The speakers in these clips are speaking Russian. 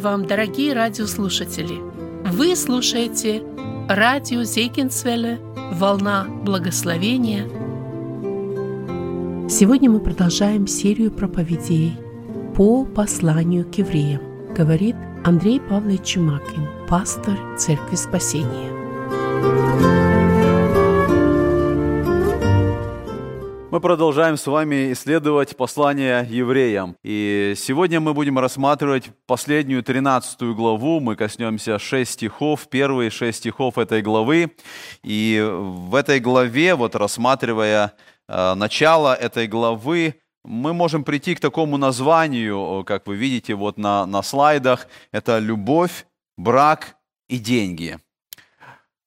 Вам, дорогие радиослушатели! Вы слушаете радио Зейкинсвелле «Волна благословения». Сегодня мы продолжаем серию проповедей по посланию к евреям, говорит Андрей Павлович Чумакин, пастор Церкви Спасения. Мы продолжаем с вами исследовать послание евреям. И сегодня мы будем рассматривать последнюю 13 главу. Мы коснемся 6 стихов, первые 6 стихов этой главы. И в этой главе, вот рассматривая э, начало этой главы, мы можем прийти к такому названию, как вы видите вот на, на слайдах. Это «Любовь, брак и деньги».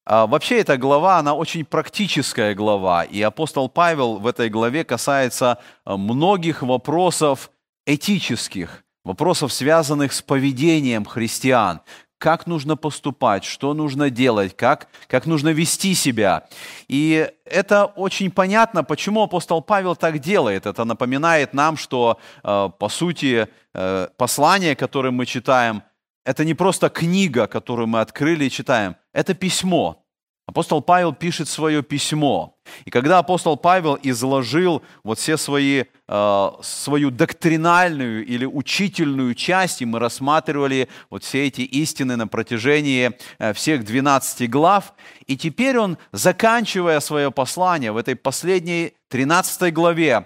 А, вообще эта глава, она очень практическая глава, и апостол Павел в этой главе касается а, многих вопросов этических, вопросов, связанных с поведением христиан, как нужно поступать, что нужно делать, как, как нужно вести себя. И это очень понятно, почему апостол Павел так делает. Это напоминает нам, что, а, по сути, э, послание, которое мы читаем – это не просто книга, которую мы открыли и читаем, это письмо. Апостол Павел пишет свое письмо. И когда апостол Павел изложил вот все свои, э, свою доктринальную или учительную часть, и мы рассматривали вот все эти истины на протяжении э, всех 12 глав, и теперь он, заканчивая свое послание в этой последней 13 главе,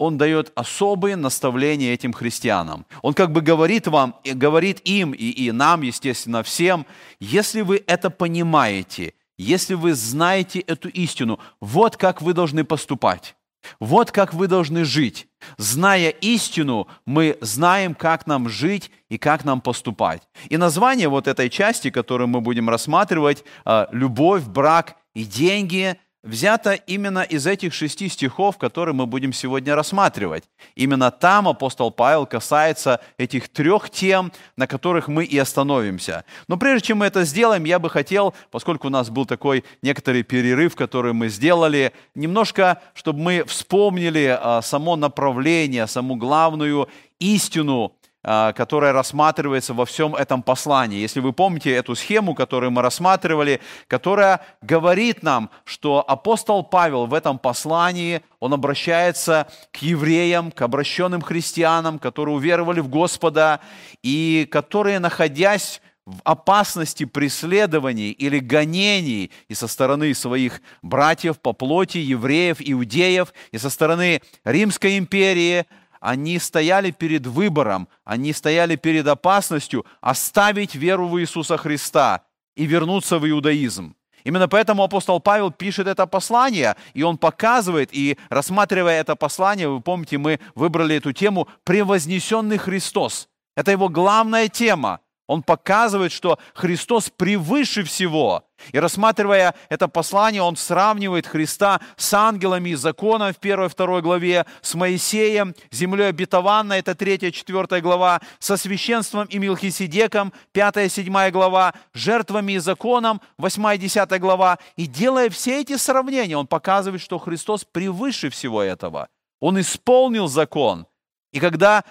он дает особые наставления этим христианам. Он как бы говорит вам, говорит им и, и нам, естественно, всем, если вы это понимаете, если вы знаете эту истину, вот как вы должны поступать. Вот как вы должны жить. Зная истину, мы знаем, как нам жить и как нам поступать. И название вот этой части, которую мы будем рассматривать, «Любовь, брак и деньги», взято именно из этих шести стихов, которые мы будем сегодня рассматривать. Именно там апостол Павел касается этих трех тем, на которых мы и остановимся. Но прежде чем мы это сделаем, я бы хотел, поскольку у нас был такой некоторый перерыв, который мы сделали, немножко, чтобы мы вспомнили а, само направление, саму главную истину которая рассматривается во всем этом послании. Если вы помните эту схему, которую мы рассматривали, которая говорит нам, что апостол Павел в этом послании, он обращается к евреям, к обращенным христианам, которые уверовали в Господа и которые, находясь в опасности преследований или гонений и со стороны своих братьев по плоти, евреев, иудеев, и со стороны Римской империи – они стояли перед выбором, они стояли перед опасностью оставить веру в Иисуса Христа и вернуться в иудаизм. Именно поэтому апостол Павел пишет это послание, и он показывает, и рассматривая это послание, вы помните, мы выбрали эту тему «Превознесенный Христос». Это его главная тема. Он показывает, что Христос превыше всего. И рассматривая это послание, он сравнивает Христа с ангелами и законом в 1-2 главе, с Моисеем, землей обетованной, это 3-4 глава, со священством и Милхиседеком, 5-7 глава, жертвами и законом, 8-10 глава. И делая все эти сравнения, он показывает, что Христос превыше всего этого. Он исполнил закон. И когда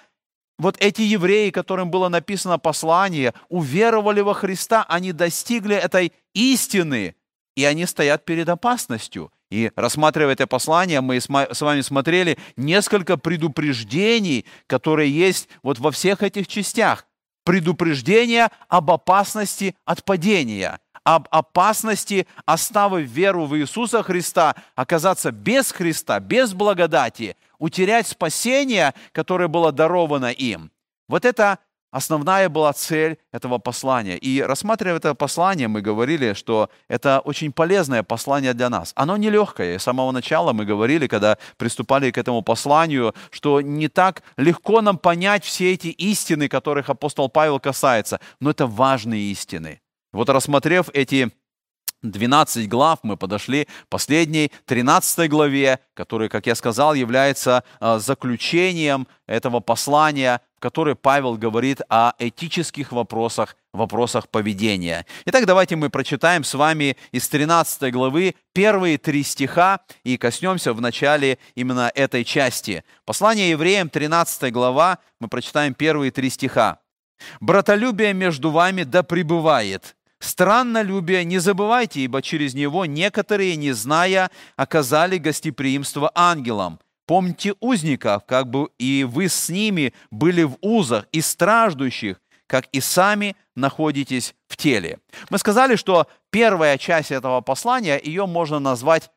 вот эти евреи, которым было написано послание, уверовали во Христа, они достигли этой истины, и они стоят перед опасностью. И рассматривая это послание, мы с вами смотрели несколько предупреждений, которые есть вот во всех этих частях. Предупреждение об опасности от падения, об опасности, оставив веру в Иисуса Христа, оказаться без Христа, без благодати – утерять спасение, которое было даровано им. Вот это основная была цель этого послания. И рассматривая это послание, мы говорили, что это очень полезное послание для нас. Оно нелегкое. с самого начала мы говорили, когда приступали к этому посланию, что не так легко нам понять все эти истины, которых апостол Павел касается. Но это важные истины. Вот рассмотрев эти 12 глав мы подошли к последней 13 главе, которая, как я сказал, является а, заключением этого послания, в которой Павел говорит о этических вопросах, вопросах поведения. Итак, давайте мы прочитаем с вами из 13 главы первые три стиха и коснемся в начале именно этой части. Послание евреям, 13 глава, мы прочитаем первые три стиха. Братолюбие между вами да пребывает. Страннолюбие не забывайте, ибо через него некоторые, не зная, оказали гостеприимство ангелам. Помните узников, как бы и вы с ними были в узах, и страждущих, как и сами находитесь в теле. Мы сказали, что первая часть этого послания, ее можно назвать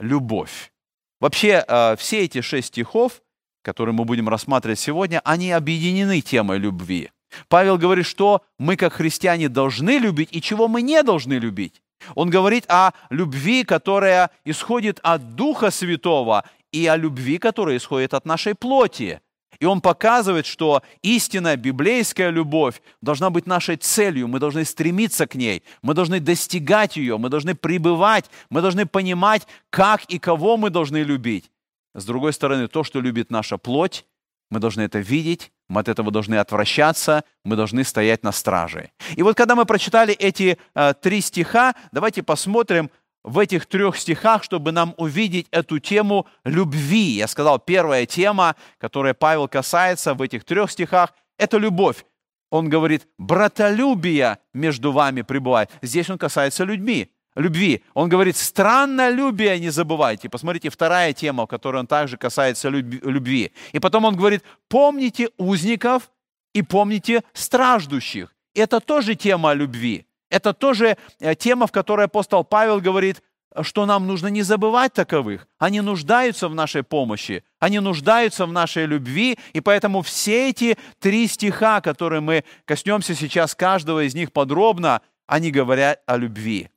любовь. Вообще, э, все эти шесть стихов, которые мы будем рассматривать сегодня, они объединены темой любви. Павел говорит, что мы как христиане должны любить и чего мы не должны любить. Он говорит о любви, которая исходит от Духа Святого, и о любви, которая исходит от нашей плоти. И он показывает, что истинная библейская любовь должна быть нашей целью, мы должны стремиться к ней, мы должны достигать ее, мы должны пребывать, мы должны понимать, как и кого мы должны любить. С другой стороны, то, что любит наша плоть, мы должны это видеть, мы от этого должны отвращаться, мы должны стоять на страже. И вот когда мы прочитали эти э, три стиха, давайте посмотрим, в этих трех стихах, чтобы нам увидеть эту тему любви. Я сказал, первая тема, которая Павел касается в этих трех стихах, это любовь. Он говорит, братолюбие между вами пребывает. Здесь он касается людьми, любви. Он говорит, страннолюбие не забывайте. Посмотрите, вторая тема, которой он также касается любви. И потом он говорит, помните узников и помните страждущих. Это тоже тема любви. Это тоже э, тема, в которой апостол Павел говорит, что нам нужно не забывать таковых. Они нуждаются в нашей помощи, они нуждаются в нашей любви, и поэтому все эти три стиха, которые мы коснемся сейчас каждого из них подробно, они говорят о любви.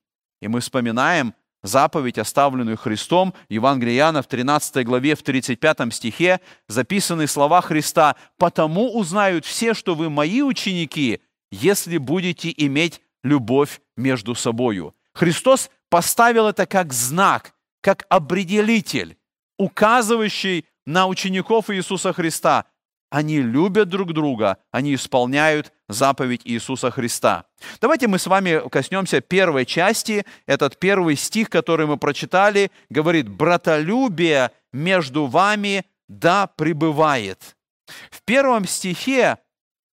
И мы вспоминаем заповедь, оставленную Христом, Евангелие Иоанна в 13 главе, в 35 стихе, записаны слова Христа «Потому узнают все, что вы мои ученики, если будете иметь любовь между собою. Христос поставил это как знак, как определитель, указывающий на учеников Иисуса Христа. Они любят друг друга, они исполняют заповедь Иисуса Христа. Давайте мы с вами коснемся первой части. Этот первый стих, который мы прочитали, говорит, «Братолюбие между вами да пребывает». В первом стихе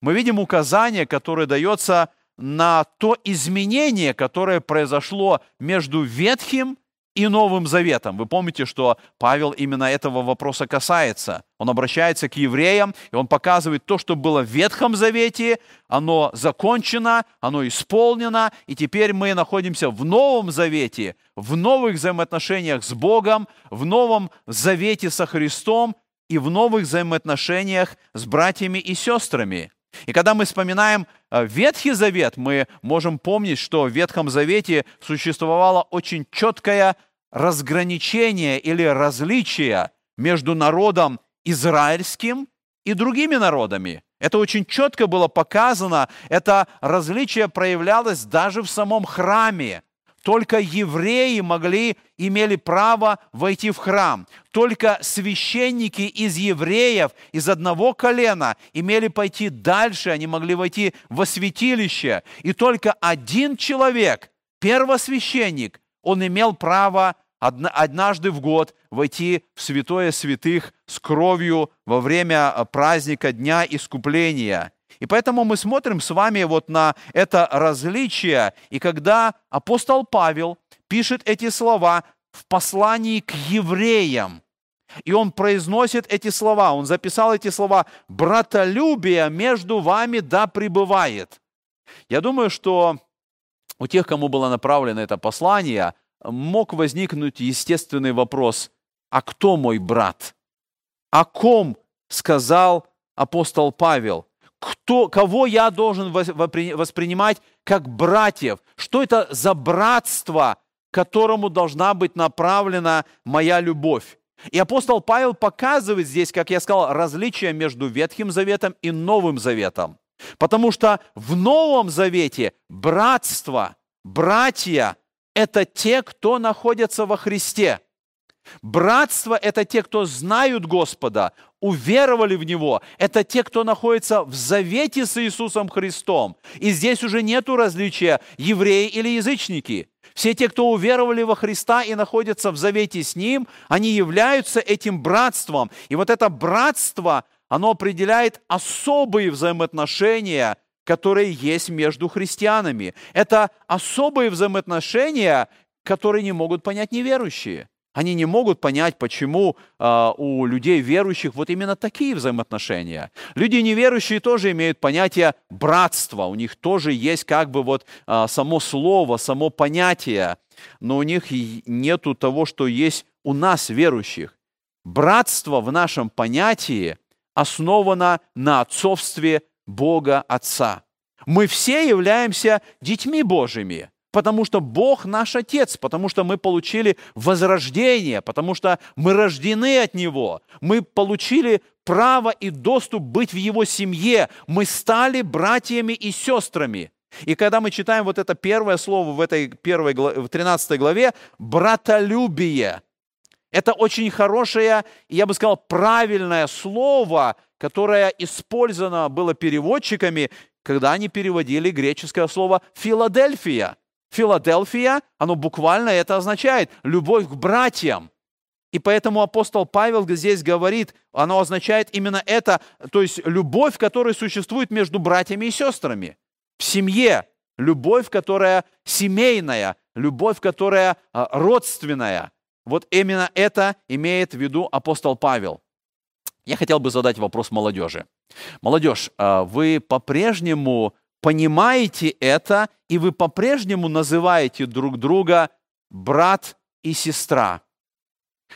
мы видим указание, которое дается на то изменение, которое произошло между Ветхим и Новым Заветом. Вы помните, что Павел именно этого вопроса касается. Он обращается к евреям, и он показывает то, что было в Ветхом Завете, оно закончено, оно исполнено, и теперь мы находимся в Новом Завете, в новых взаимоотношениях с Богом, в Новом Завете со Христом и в новых взаимоотношениях с братьями и сестрами. И когда мы вспоминаем э, Ветхий Завет, мы можем помнить, что в Ветхом Завете существовало очень четкое разграничение или различие между народом израильским и другими народами. Это очень четко было показано, это различие проявлялось даже в самом храме. Только евреи могли, имели право войти в храм. Только священники из евреев, из одного колена, имели пойти дальше, они могли войти во святилище. И только один человек, первосвященник, он имел право однажды в год войти в святое святых с кровью во время праздника Дня Искупления – и поэтому мы смотрим с вами вот на это различие. И когда апостол Павел пишет эти слова в послании к евреям, и он произносит эти слова, он записал эти слова, «Братолюбие между вами да пребывает». Я думаю, что у тех, кому было направлено это послание, мог возникнуть естественный вопрос, а кто мой брат? О ком сказал апостол Павел? Кто, кого я должен воспринимать как братьев. Что это за братство, которому должна быть направлена моя любовь? И апостол Павел показывает здесь, как я сказал, различие между Ветхим Заветом и Новым Заветом. Потому что в Новом Завете братство, братья – это те, кто находятся во Христе. Братство – это те, кто знают Господа, уверовали в Него. Это те, кто находится в завете с Иисусом Христом. И здесь уже нету различия, евреи или язычники. Все те, кто уверовали во Христа и находятся в завете с Ним, они являются этим братством. И вот это братство, оно определяет особые взаимоотношения которые есть между христианами. Это особые взаимоотношения, которые не могут понять неверующие. Они не могут понять, почему э, у людей верующих вот именно такие взаимоотношения. Люди неверующие тоже имеют понятие братства, у них тоже есть как бы вот э, само слово, само понятие, но у них нету того, что есть у нас верующих. Братство в нашем понятии основано на отцовстве Бога Отца. Мы все являемся детьми Божьими – потому что Бог наш Отец, потому что мы получили возрождение, потому что мы рождены от Него, мы получили право и доступ быть в Его семье, мы стали братьями и сестрами. И когда мы читаем вот это первое слово в этой первой, в 13 главе, братолюбие, это очень хорошее, я бы сказал, правильное слово, которое использовано было переводчиками, когда они переводили греческое слово «Филадельфия». Филадельфия, оно буквально это означает любовь к братьям. И поэтому апостол Павел здесь говорит, оно означает именно это, то есть любовь, которая существует между братьями и сестрами. В семье любовь, которая семейная, любовь, которая а, родственная. Вот именно это имеет в виду апостол Павел. Я хотел бы задать вопрос молодежи. Молодежь, а, вы по-прежнему понимаете это, и вы по-прежнему называете друг друга брат и сестра.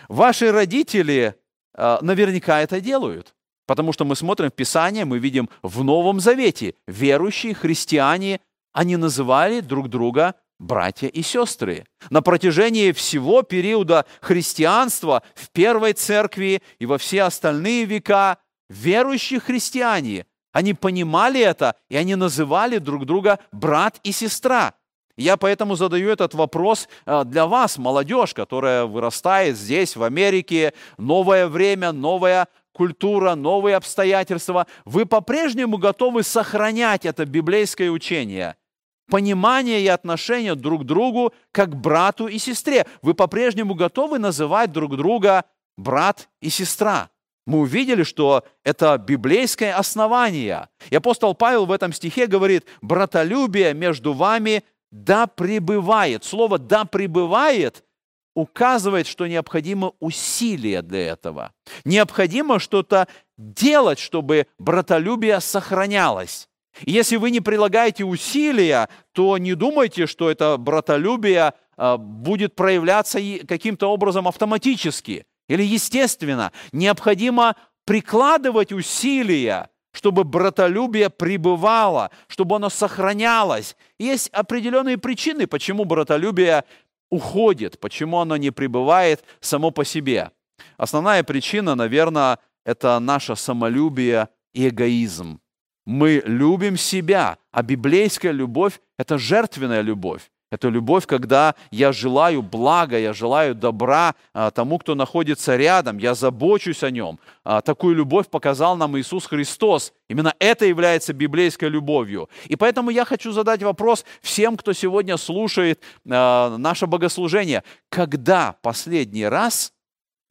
Ваши родители э, наверняка это делают, потому что мы смотрим в Писание, мы видим в Новом Завете верующие христиане, они называли друг друга братья и сестры. На протяжении всего периода христианства в Первой Церкви и во все остальные века верующие христиане – они понимали это, и они называли друг друга брат и сестра. Я поэтому задаю этот вопрос э, для вас, молодежь, которая вырастает здесь, в Америке, новое время, новая культура, новые обстоятельства. Вы по-прежнему готовы сохранять это библейское учение, понимание и отношение друг к другу как брату и сестре. Вы по-прежнему готовы называть друг друга брат и сестра мы увидели, что это библейское основание. И апостол Павел в этом стихе говорит, братолюбие между вами да пребывает. Слово «да пребывает» указывает, что необходимо усилие для этого. Необходимо что-то делать, чтобы братолюбие сохранялось. И если вы не прилагаете усилия, то не думайте, что это братолюбие а, будет проявляться каким-то образом автоматически – или естественно, необходимо прикладывать усилия, чтобы братолюбие пребывало, чтобы оно сохранялось. Есть определенные причины, почему братолюбие уходит, почему оно не пребывает само по себе. Основная причина, наверное, это наше самолюбие и эгоизм. Мы любим себя, а библейская любовь – это жертвенная любовь. Это любовь, когда я желаю блага, я желаю добра а, тому, кто находится рядом, я забочусь о нем. А, такую любовь показал нам Иисус Христос. Именно это является библейской любовью. И поэтому я хочу задать вопрос всем, кто сегодня слушает а, наше богослужение. Когда последний раз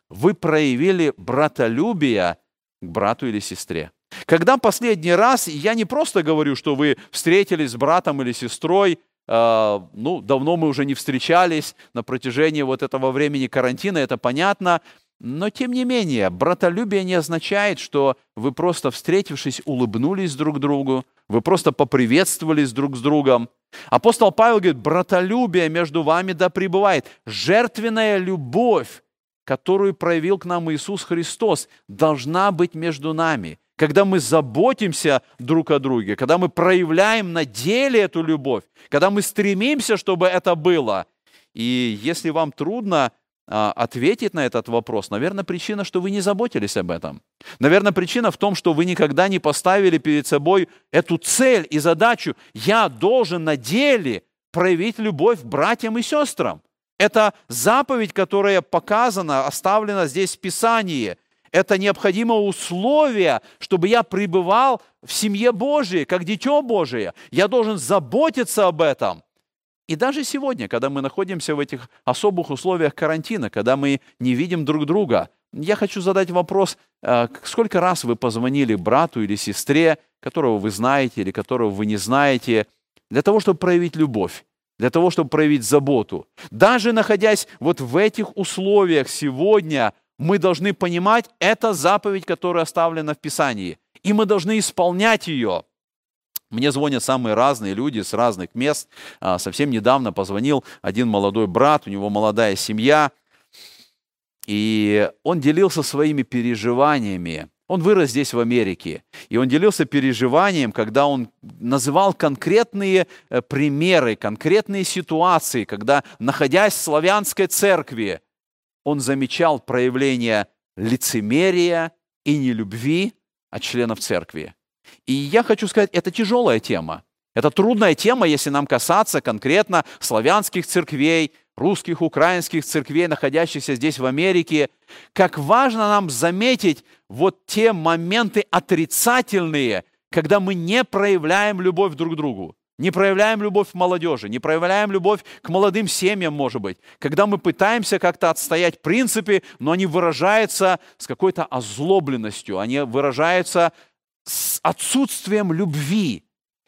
вы проявили братолюбие к брату или сестре? Когда последний раз, я не просто говорю, что вы встретились с братом или сестрой, ну, давно мы уже не встречались на протяжении вот этого времени карантина, это понятно, но тем не менее, братолюбие не означает, что вы просто встретившись, улыбнулись друг другу, вы просто поприветствовались друг с другом. Апостол Павел говорит, братолюбие между вами да пребывает. Жертвенная любовь, которую проявил к нам Иисус Христос, должна быть между нами когда мы заботимся друг о друге, когда мы проявляем на деле эту любовь, когда мы стремимся, чтобы это было. И если вам трудно а, ответить на этот вопрос, наверное, причина, что вы не заботились об этом. Наверное, причина в том, что вы никогда не поставили перед собой эту цель и задачу. Я должен на деле проявить любовь к братьям и сестрам. Это заповедь, которая показана, оставлена здесь в Писании – это необходимое условие, чтобы я пребывал в семье Божией, как дитё Божие. Я должен заботиться об этом. И даже сегодня, когда мы находимся в этих особых условиях карантина, когда мы не видим друг друга, я хочу задать вопрос, э, сколько раз вы позвонили брату или сестре которого вы знаете или которого вы не знаете, для того, чтобы проявить любовь, для того, чтобы проявить заботу. Даже находясь вот в этих условиях сегодня, мы должны понимать, это заповедь, которая оставлена в Писании, и мы должны исполнять ее. Мне звонят самые разные люди с разных мест. А, совсем недавно позвонил один молодой брат, у него молодая семья, и он делился своими переживаниями. Он вырос здесь, в Америке, и он делился переживанием, когда он называл конкретные э, примеры, конкретные ситуации, когда, находясь в славянской церкви, он замечал проявление лицемерия и нелюбви от членов церкви. И я хочу сказать, это тяжелая тема. Это трудная тема, если нам касаться конкретно славянских церквей, русских, украинских церквей, находящихся здесь в Америке, как важно нам заметить вот те моменты отрицательные, когда мы не проявляем любовь друг к другу, не проявляем любовь к молодежи, не проявляем любовь к молодым семьям, может быть, когда мы пытаемся как-то отстоять принципы, но они выражаются с какой-то озлобленностью, они выражаются с отсутствием любви,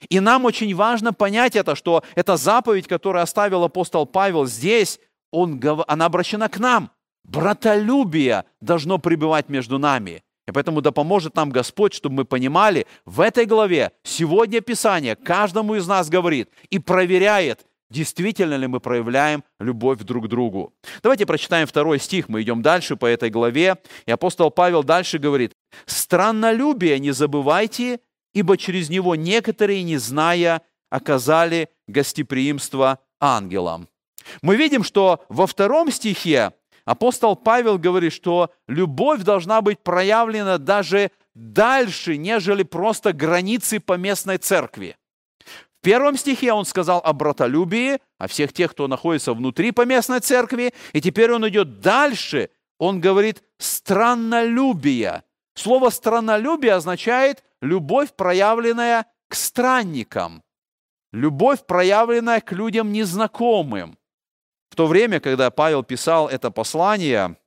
и нам очень важно понять это, что эта заповедь, которую оставил апостол Павел здесь, он, она обращена к нам. Братолюбие должно пребывать между нами. И поэтому да поможет нам Господь, чтобы мы понимали, в этой главе сегодня Писание каждому из нас говорит и проверяет, действительно ли мы проявляем любовь друг к другу. Давайте прочитаем второй стих, мы идем дальше по этой главе. И апостол Павел дальше говорит, «Страннолюбие не забывайте, ибо через него некоторые, не зная, оказали гостеприимство ангелам. Мы видим, что во втором стихе апостол Павел говорит, что любовь должна быть проявлена даже дальше, нежели просто границы поместной церкви. В первом стихе он сказал о братолюбии, о всех тех, кто находится внутри поместной церкви, и теперь он идет дальше, он говорит страннолюбие. Слово страннолюбие означает любовь, проявленная к странникам, любовь, проявленная к людям незнакомым. В то время, когда Павел писал это послание,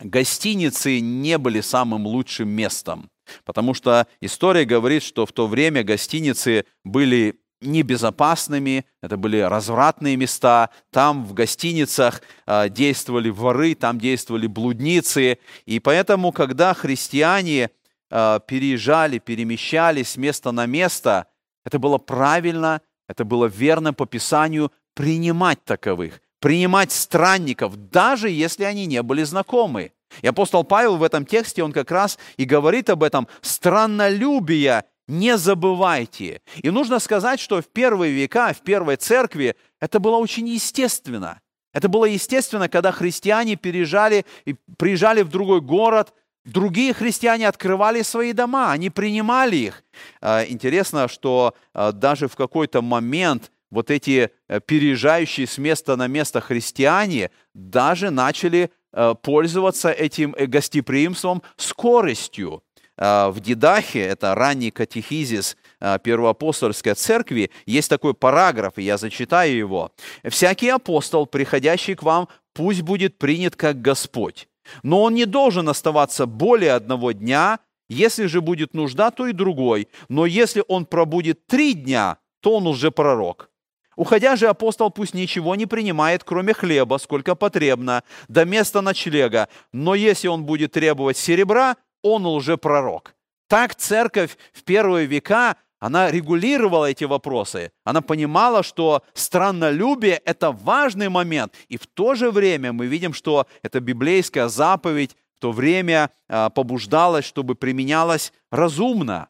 гостиницы не были самым лучшим местом, потому что история говорит, что в то время гостиницы были небезопасными, это были развратные места, там в гостиницах э, действовали воры, там действовали блудницы, и поэтому, когда христиане э, переезжали, перемещались с места на место, это было правильно, это было верно по Писанию принимать таковых, принимать странников, даже если они не были знакомы. И апостол Павел в этом тексте, он как раз и говорит об этом страннолюбие не забывайте. И нужно сказать, что в первые века, в первой церкви это было очень естественно. Это было естественно, когда христиане переезжали приезжали в другой город, другие христиане открывали свои дома, они принимали их. А, интересно, что а, даже в какой-то момент вот эти э, переезжающие с места на место христиане даже начали э, пользоваться этим э, гостеприимством скоростью. В Дидахе, это ранний катехизис Первоапостольской церкви, есть такой параграф, и я зачитаю его. «Всякий апостол, приходящий к вам, пусть будет принят как Господь, но он не должен оставаться более одного дня, если же будет нужда, то и другой, но если он пробудет три дня, то он уже пророк». Уходя же апостол пусть ничего не принимает, кроме хлеба, сколько потребно, до места ночлега. Но если он будет требовать серебра, он лжепророк. Так церковь в первые века, она регулировала эти вопросы. Она понимала, что страннолюбие – это важный момент. И в то же время мы видим, что эта библейская заповедь в то время а, побуждалась, чтобы применялась разумно.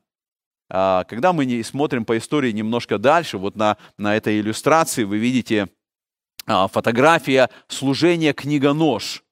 А, когда мы смотрим по истории немножко дальше, вот на, на этой иллюстрации вы видите а, фотография служения книгонож.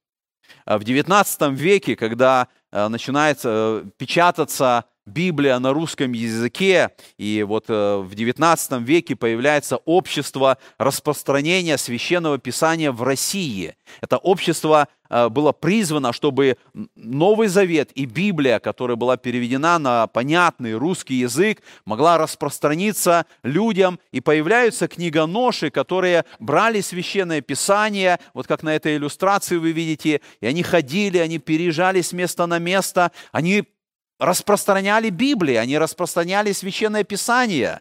В XIX веке, когда Э, начинает э, печататься Библия на русском языке, и вот э, в XIX веке появляется общество распространения священного писания в России. Это общество э, было призвано, чтобы Новый Завет и Библия, которая была переведена на понятный русский язык, могла распространиться людям, и появляются книгоноши, которые брали священное писание, вот как на этой иллюстрации вы видите, и они ходили, они переезжали с места на место, они распространяли Библию, они распространяли Священное Писание.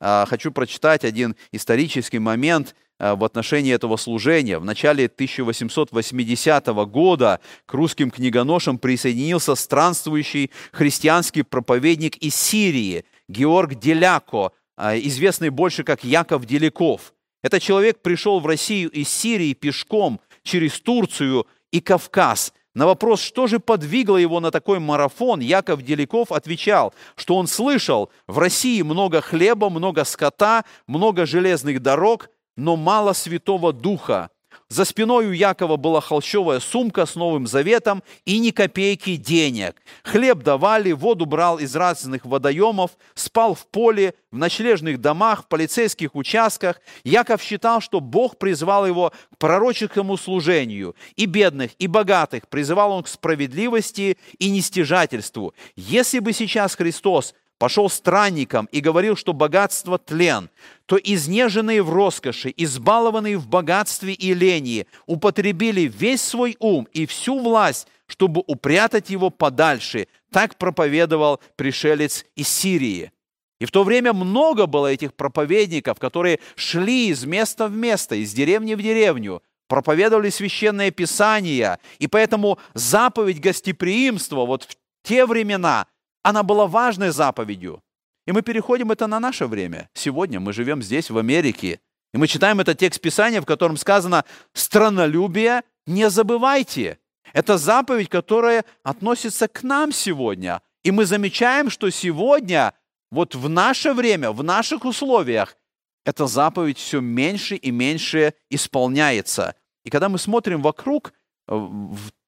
А, хочу прочитать один исторический момент а, в отношении этого служения. В начале 1880 года к русским книгоношам присоединился странствующий христианский проповедник из Сирии Георг Деляко, а, известный больше как Яков Деляков. Этот человек пришел в Россию из Сирии пешком через Турцию и Кавказ – на вопрос, что же подвигло его на такой марафон, Яков Деликов отвечал, что он слышал, в России много хлеба, много скота, много железных дорог, но мало Святого Духа. За спиной у Якова была холщовая сумка с Новым Заветом и ни копейки денег. Хлеб давали, воду брал из разных водоемов, спал в поле, в ночлежных домах, в полицейских участках. Яков считал, что Бог призвал его к пророческому служению. И бедных, и богатых призывал он к справедливости и нестяжательству. Если бы сейчас Христос пошел странником и говорил, что богатство тлен, то изнеженные в роскоши, избалованные в богатстве и лении, употребили весь свой ум и всю власть, чтобы упрятать его подальше. Так проповедовал пришелец из Сирии. И в то время много было этих проповедников, которые шли из места в место, из деревни в деревню, проповедовали священное писание, и поэтому заповедь гостеприимства вот в те времена она была важной заповедью. И мы переходим это на наше время. Сегодня мы живем здесь, в Америке. И мы читаем этот текст Писания, в котором сказано «Странолюбие не забывайте». Это заповедь, которая относится к нам сегодня. И мы замечаем, что сегодня, вот в наше время, в наших условиях, эта заповедь все меньше и меньше исполняется. И когда мы смотрим вокруг э,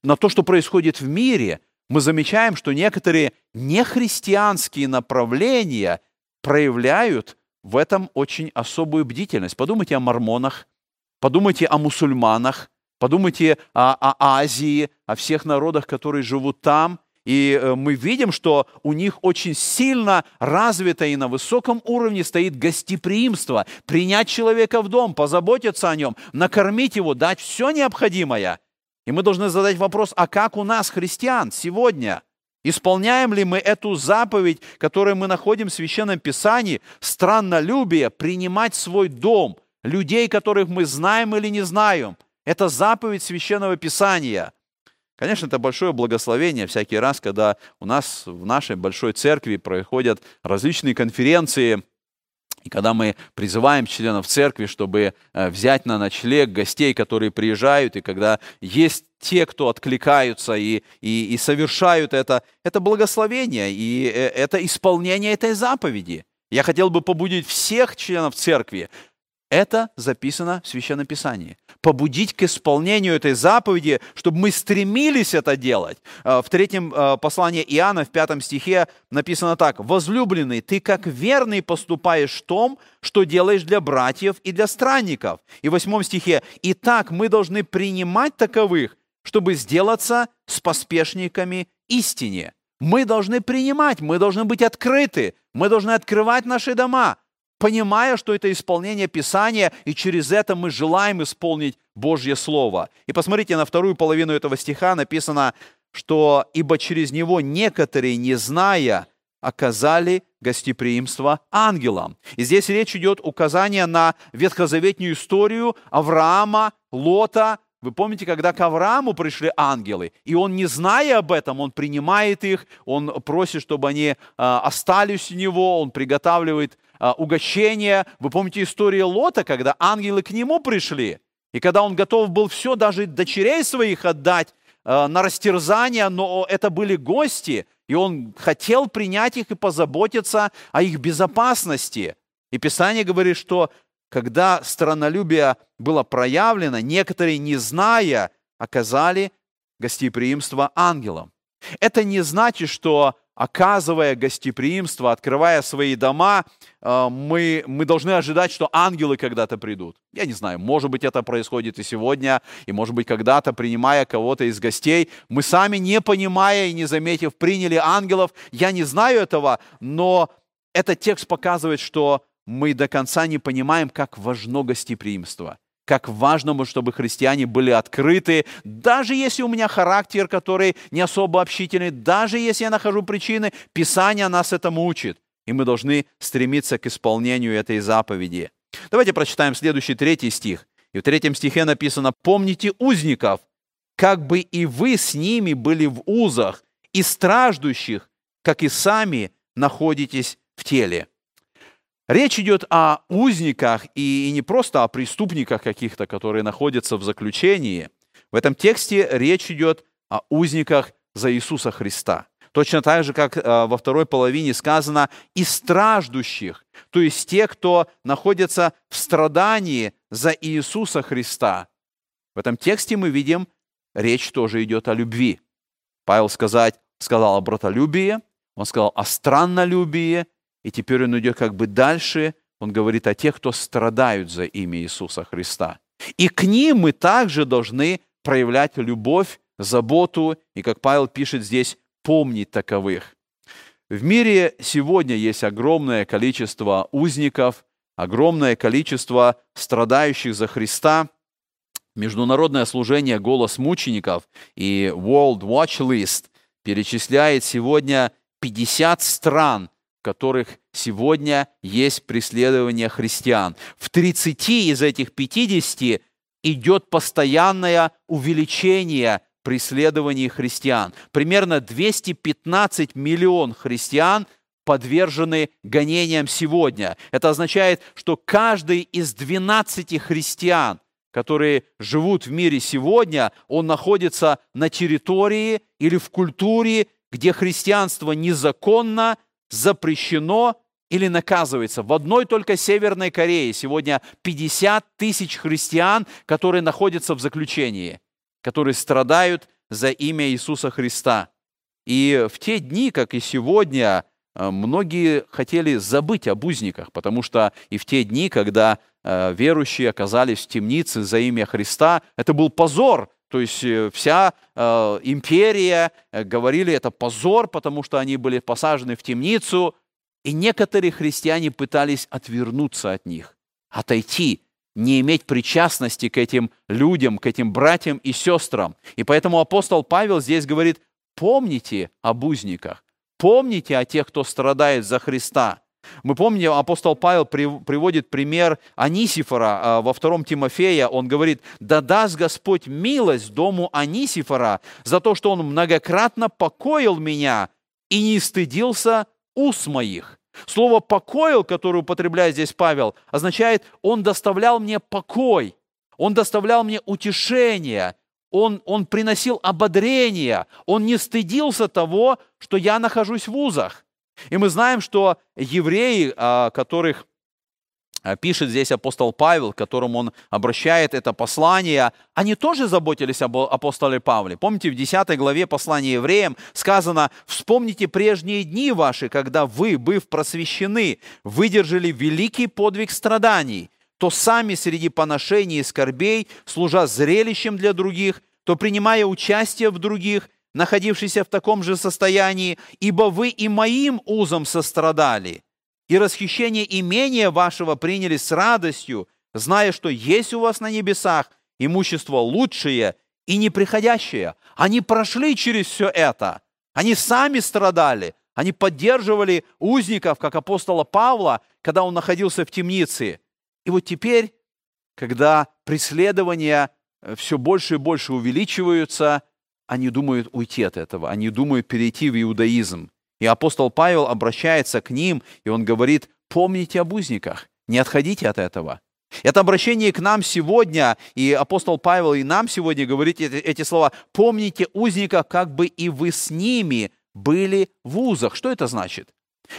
на то, что происходит в мире – мы замечаем, что некоторые нехристианские направления проявляют в этом очень особую бдительность. Подумайте о мормонах, подумайте о мусульманах, подумайте о, о Азии, о всех народах, которые живут там. И э, мы видим, что у них очень сильно развито и на высоком уровне стоит гостеприимство. Принять человека в дом, позаботиться о нем, накормить его, дать все необходимое – и мы должны задать вопрос, а как у нас, христиан, сегодня? Исполняем ли мы эту заповедь, которую мы находим в Священном Писании, страннолюбие, принимать свой дом, людей, которых мы знаем или не знаем? Это заповедь Священного Писания. Конечно, это большое благословение всякий раз, когда у нас в нашей большой церкви проходят различные конференции – и когда мы призываем членов церкви, чтобы э, взять на ночлег гостей, которые приезжают, и когда есть те, кто откликаются и, и, и совершают это, это благословение, и э, это исполнение этой заповеди. Я хотел бы побудить всех членов церкви это записано в Священном Писании. Побудить к исполнению этой заповеди, чтобы мы стремились это делать. Э, в третьем э, послании Иоанна, в пятом стихе написано так. «Возлюбленный, ты как верный поступаешь в том, что делаешь для братьев и для странников». И в восьмом стихе «Итак, мы должны принимать таковых, чтобы сделаться с поспешниками истине». Мы должны принимать, мы должны быть открыты, мы должны открывать наши дома – понимая, что это исполнение Писания, и через это мы желаем исполнить Божье Слово. И посмотрите, на вторую половину этого стиха написано, что «ибо через него некоторые, не зная, оказали гостеприимство ангелам». И здесь речь идет указание на ветхозаветную историю Авраама, Лота, вы помните, когда к Аврааму пришли ангелы, и он, не зная об этом, он принимает их, он просит, чтобы они а, остались у него, он приготавливает угощение. Вы помните историю Лота, когда ангелы к нему пришли, и когда он готов был все, даже дочерей своих отдать а, на растерзание, но это были гости, и он хотел принять их и позаботиться о их безопасности. И Писание говорит, что когда странолюбие было проявлено, некоторые, не зная, оказали гостеприимство ангелам. Это не значит, что оказывая гостеприимство, открывая свои дома, э, мы, мы должны ожидать, что ангелы когда-то придут. Я не знаю, может быть, это происходит и сегодня, и может быть, когда-то, принимая кого-то из гостей, мы сами, не понимая и не заметив, приняли ангелов. Я не знаю этого, но этот текст показывает, что мы до конца не понимаем, как важно гостеприимство. Как важно, чтобы христиане были открыты, даже если у меня характер, который не особо общительный, даже если я нахожу причины, Писание нас этому учит. И мы должны стремиться к исполнению этой заповеди. Давайте прочитаем следующий третий стих. И в третьем стихе написано «Помните узников, как бы и вы с ними были в узах, и страждущих, как и сами находитесь в теле». Речь идет о узниках и не просто о преступниках каких-то, которые находятся в заключении. В этом тексте речь идет о узниках за Иисуса Христа. Точно так же, как э, во второй половине сказано, и страждущих, то есть те, кто находится в страдании за Иисуса Христа. В этом тексте мы видим, речь тоже идет о любви. Павел сказать, сказал о братолюбии, он сказал о страннолюбии, и теперь он идет как бы дальше, он говорит о тех, кто страдают за имя Иисуса Христа. И к ним мы также должны проявлять любовь, заботу, и, как Павел пишет здесь, помнить таковых. В мире сегодня есть огромное количество узников, огромное количество страдающих за Христа. Международное служение «Голос мучеников» и World Watch List перечисляет сегодня 50 стран, которых сегодня есть преследование христиан. В 30 из этих 50 идет постоянное увеличение преследований христиан. Примерно 215 миллион христиан подвержены гонениям сегодня. Это означает, что каждый из 12 христиан, которые живут в мире сегодня, он находится на территории или в культуре, где христианство незаконно, запрещено или наказывается. В одной только Северной Корее сегодня 50 тысяч христиан, которые находятся в заключении, которые страдают за имя Иисуса Христа. И в те дни, как и сегодня, э, многие хотели забыть об узниках, потому что и в те дни, когда э, верующие оказались в темнице за имя Христа, это был позор, то есть э, вся э, империя э, говорили, это позор, потому что они были посажены в темницу. И некоторые христиане пытались отвернуться от них, отойти, не иметь причастности к этим людям, к этим братьям и сестрам. И поэтому апостол Павел здесь говорит, помните об узниках, помните о тех, кто страдает за Христа – мы помним, апостол Павел приводит пример Анисифора а, во втором Тимофея. Он говорит, да даст Господь милость дому Анисифора за то, что он многократно покоил меня и не стыдился уст моих. Слово «покоил», которое употребляет здесь Павел, означает «он доставлял мне покой», «он доставлял мне утешение», он, он приносил ободрение, он не стыдился того, что я нахожусь в узах. И мы знаем, что евреи, а, которых а, пишет здесь апостол Павел, к которому он обращает это послание, они тоже заботились об апостоле Павле. Помните, в 10 главе послания евреям сказано, «Вспомните прежние дни ваши, когда вы, быв просвещены, выдержали великий подвиг страданий, то сами среди поношений и скорбей, служа зрелищем для других, то принимая участие в других, находившийся в таком же состоянии, ибо вы и моим узом сострадали, и расхищение имения вашего приняли с радостью, зная, что есть у вас на небесах имущество лучшее и неприходящее. Они прошли через все это. Они сами страдали. Они поддерживали узников, как апостола Павла, когда он находился в темнице. И вот теперь, когда преследования э, все больше и больше увеличиваются – они думают уйти от этого, они думают перейти в иудаизм. И апостол Павел обращается к ним, и он говорит, помните об узниках, не отходите от этого. Это обращение к нам сегодня, и апостол Павел и нам сегодня говорит эти, эти слова. Помните узников, как бы и вы с ними были в узах. Что это значит?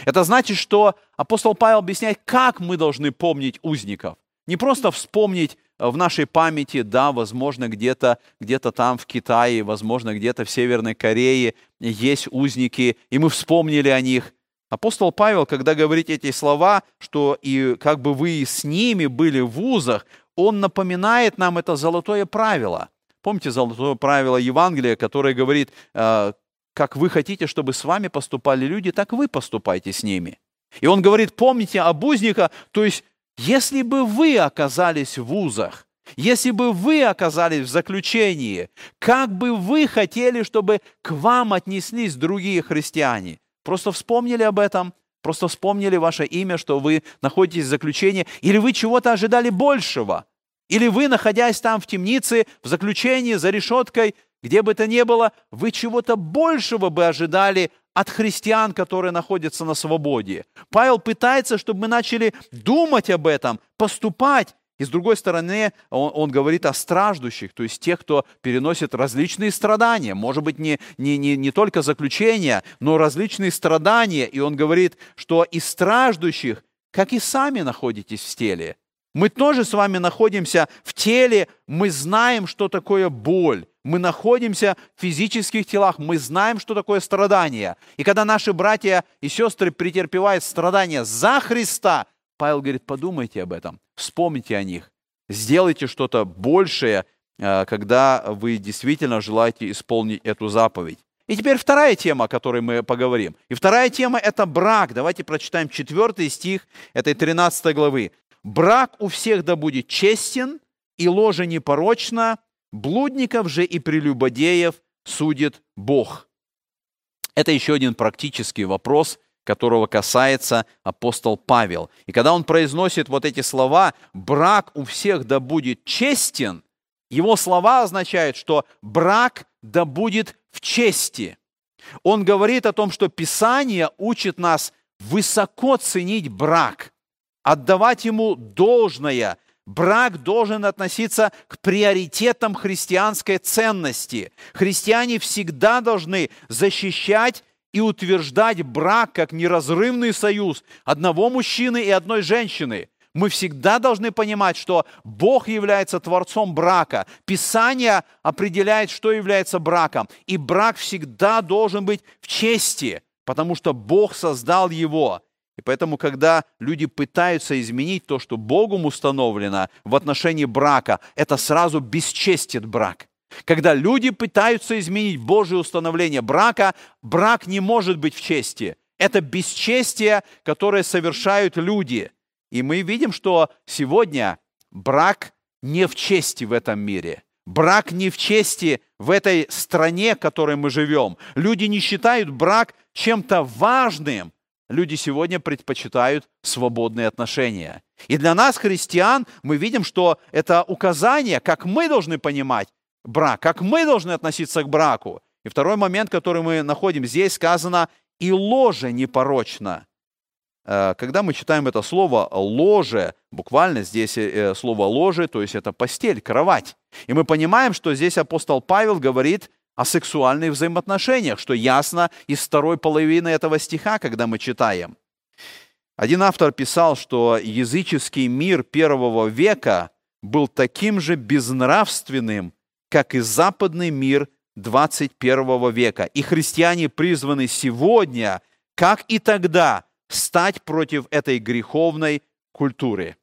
Это значит, что апостол Павел объясняет, как мы должны помнить узников. Не просто вспомнить Э, в нашей памяти, да, возможно, где-то где там в Китае, возможно, где-то в Северной Корее есть узники, и мы вспомнили о них. Апостол Павел, когда говорит эти слова, что и как бы вы с ними были в вузах, он напоминает нам это золотое правило. Помните золотое правило Евангелия, которое говорит, э, как вы хотите, чтобы с вами поступали люди, так вы поступайте с ними. И он говорит, помните об узниках, то есть если бы вы оказались в вузах, Если бы вы оказались в заключении, как бы вы хотели, чтобы к вам отнеслись другие христиане? Просто вспомнили об этом, просто вспомнили ваше имя, что вы находитесь в заключении, или вы чего-то ожидали большего, или вы, находясь там в темнице, в заключении, за решеткой, где бы то ни было, вы чего-то большего бы ожидали от христиан, которые находятся на свободе. Павел пытается, чтобы мы начали думать об этом, поступать. И с другой стороны, он, он говорит о страждущих, то есть тех, кто переносит различные страдания. Может быть, не, не, не, не только заключения, но различные страдания. И он говорит, что из страждущих, как и сами находитесь в теле. Мы тоже с вами находимся в теле, мы знаем, что такое боль. Мы находимся в физических телах, мы знаем, что такое страдание. И когда наши братья и сестры претерпевают страдания за Христа, Павел говорит, подумайте об этом, вспомните о них, сделайте что-то большее, э, когда вы действительно желаете исполнить эту заповедь. И теперь вторая тема, о которой мы поговорим. И вторая тема – это брак. Давайте прочитаем четвертый стих этой 13 главы. «Брак у всех да будет честен, и ложе непорочно, Блудников же и прелюбодеев судит Бог. Это еще один практический вопрос, которого касается апостол Павел. И когда он произносит вот эти слова «брак у всех да будет честен», его слова означают, что брак да будет в чести. Он говорит о том, что Писание учит нас высоко ценить брак, отдавать ему должное, Брак должен относиться к приоритетам христианской ценности. Христиане всегда должны защищать и утверждать брак как неразрывный союз одного мужчины и одной женщины. Мы всегда должны понимать, что Бог является творцом брака. Писание определяет, что является браком. И брак всегда должен быть в чести, потому что Бог создал его. И поэтому, когда люди пытаются изменить то, что Богом установлено в отношении брака, это сразу бесчестит брак. Когда люди пытаются изменить Божье установление брака, брак не может быть в чести. Это бесчестие, которое совершают люди. И мы видим, что сегодня брак не в чести в этом мире. Брак не в чести в этой стране, в которой мы живем. Люди не считают брак чем-то важным, люди сегодня предпочитают свободные отношения. И для нас, христиан, мы видим, что это указание, как мы должны понимать брак, как мы должны относиться к браку. И второй момент, который мы находим здесь, сказано «и ложе непорочно». Э, когда мы читаем это слово «ложе», буквально здесь э, слово «ложе», то есть это постель, кровать. И мы понимаем, что здесь апостол Павел говорит о сексуальных взаимоотношениях, что ясно из второй половины этого стиха, когда мы читаем. Один автор писал, что языческий мир первого века был таким же безнравственным, как и западный мир 21 века. И христиане призваны сегодня, как и тогда, стать против этой греховной культуры.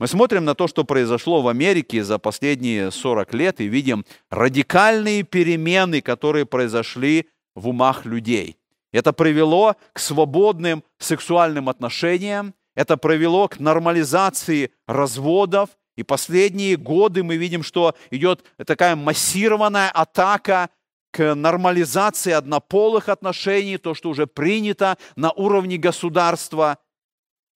Мы смотрим на то, что произошло в Америке за последние 40 лет и видим радикальные перемены, которые произошли в умах людей. Это привело к свободным сексуальным отношениям, это привело к нормализации разводов, и последние годы мы видим, что идет такая массированная атака к нормализации однополых отношений, то, что уже принято на уровне государства –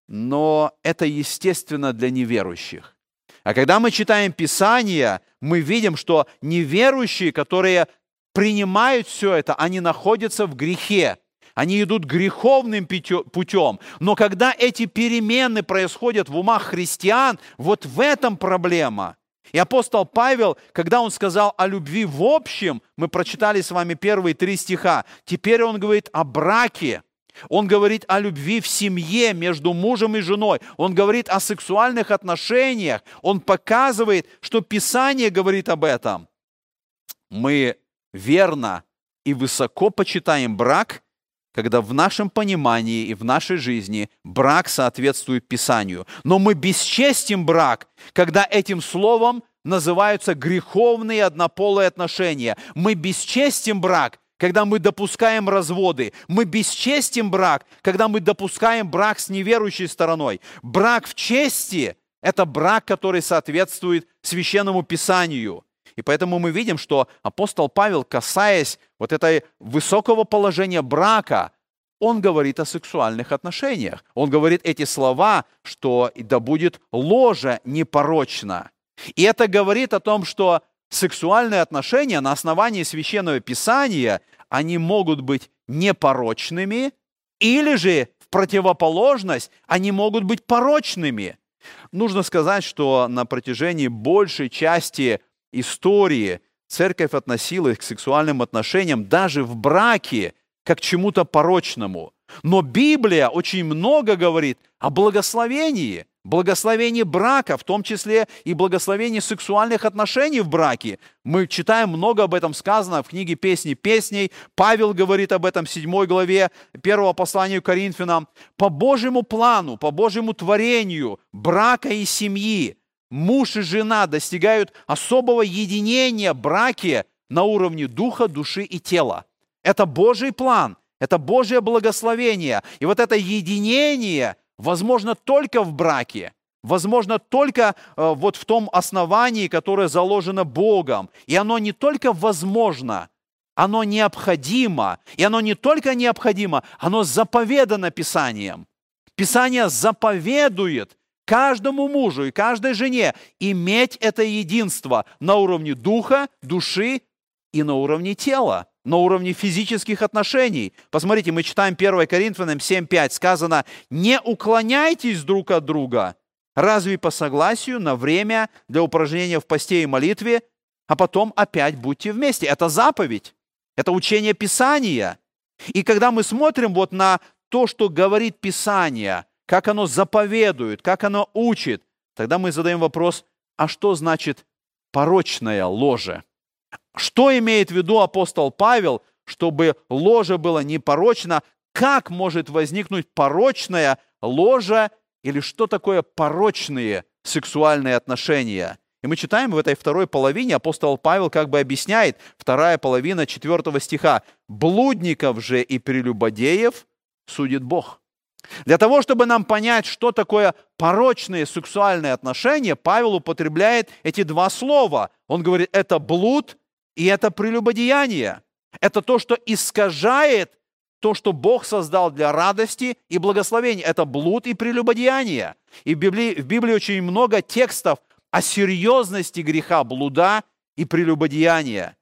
но это естественно для неверующих. А когда мы читаем Писание, мы видим, что неверующие, которые принимают все это, они находятся в грехе. Они идут греховным путем. Но когда эти перемены происходят в умах христиан, вот в этом проблема. И апостол Павел, когда он сказал о любви в общем, мы прочитали с вами первые три стиха, теперь он говорит о браке. Он говорит о любви в семье между мужем и женой. Он говорит о сексуальных отношениях. Он показывает, что Писание говорит об этом. Мы верно и высоко почитаем брак, когда в нашем понимании и в нашей жизни брак соответствует Писанию. Но мы бесчестим брак, когда этим словом называются греховные однополые отношения. Мы бесчестим брак, когда мы допускаем разводы. Мы бесчестим брак, когда мы допускаем брак с неверующей стороной. Брак в чести Это брак, который соответствует священному писанию. И поэтому мы видим, что апостол Павел, касаясь вот этой высокого положения брака, он говорит о сексуальных отношениях. Он говорит эти слова, что да будет ложа непорочна. И это говорит о том, что сексуальные отношения на основании священного писания, они могут быть непорочными, или же в противоположность, они могут быть порочными. Нужно сказать, что на протяжении большей части истории церковь относилась к сексуальным отношениям даже в браке как к чему-то порочному. Но Библия очень много говорит о благословении, благословении брака, в том числе и благословении сексуальных отношений в браке. Мы читаем много об этом сказано в книге «Песни песней». Павел говорит об этом в 7 главе первого послания к Коринфянам. По Божьему плану, по Божьему творению брака и семьи муж и жена достигают особого единения браке на уровне духа, души и тела. Это Божий план, это Божье благословение. И вот это единение возможно только в браке, возможно только э, вот в том основании, которое заложено Богом. И оно не только возможно, оно необходимо. И оно не только необходимо, оно заповедано Писанием. Писание заповедует каждому мужу и каждой жене иметь это единство на уровне духа, души и на уровне тела на уровне физических отношений. Посмотрите, мы читаем 1 Коринфянам 7.5, сказано, «Не уклоняйтесь друг от друга, разве по согласию на время для упражнения в посте и молитве, а потом опять будьте вместе». Это заповедь, это учение Писания. И когда мы смотрим вот на то, что говорит Писание, как оно заповедует, как оно учит, тогда мы задаем вопрос, а что значит порочное ложе? Что имеет в виду апостол Павел, чтобы ложа была непорочна? Как может возникнуть порочная ложа или что такое порочные сексуальные отношения? И мы читаем в этой второй половине, апостол Павел как бы объясняет, вторая половина четвертого стиха, «Блудников же и прелюбодеев судит Бог». Для того, чтобы нам понять, что такое порочные сексуальные отношения, Павел употребляет эти два слова. Он говорит, это блуд и это прелюбодеяние. Это то, что искажает то, что Бог создал для радости и благословения. Это блуд и прелюбодеяние. И в Библии, в Библии очень много текстов о серьезности греха блуда и прелюбодеяния.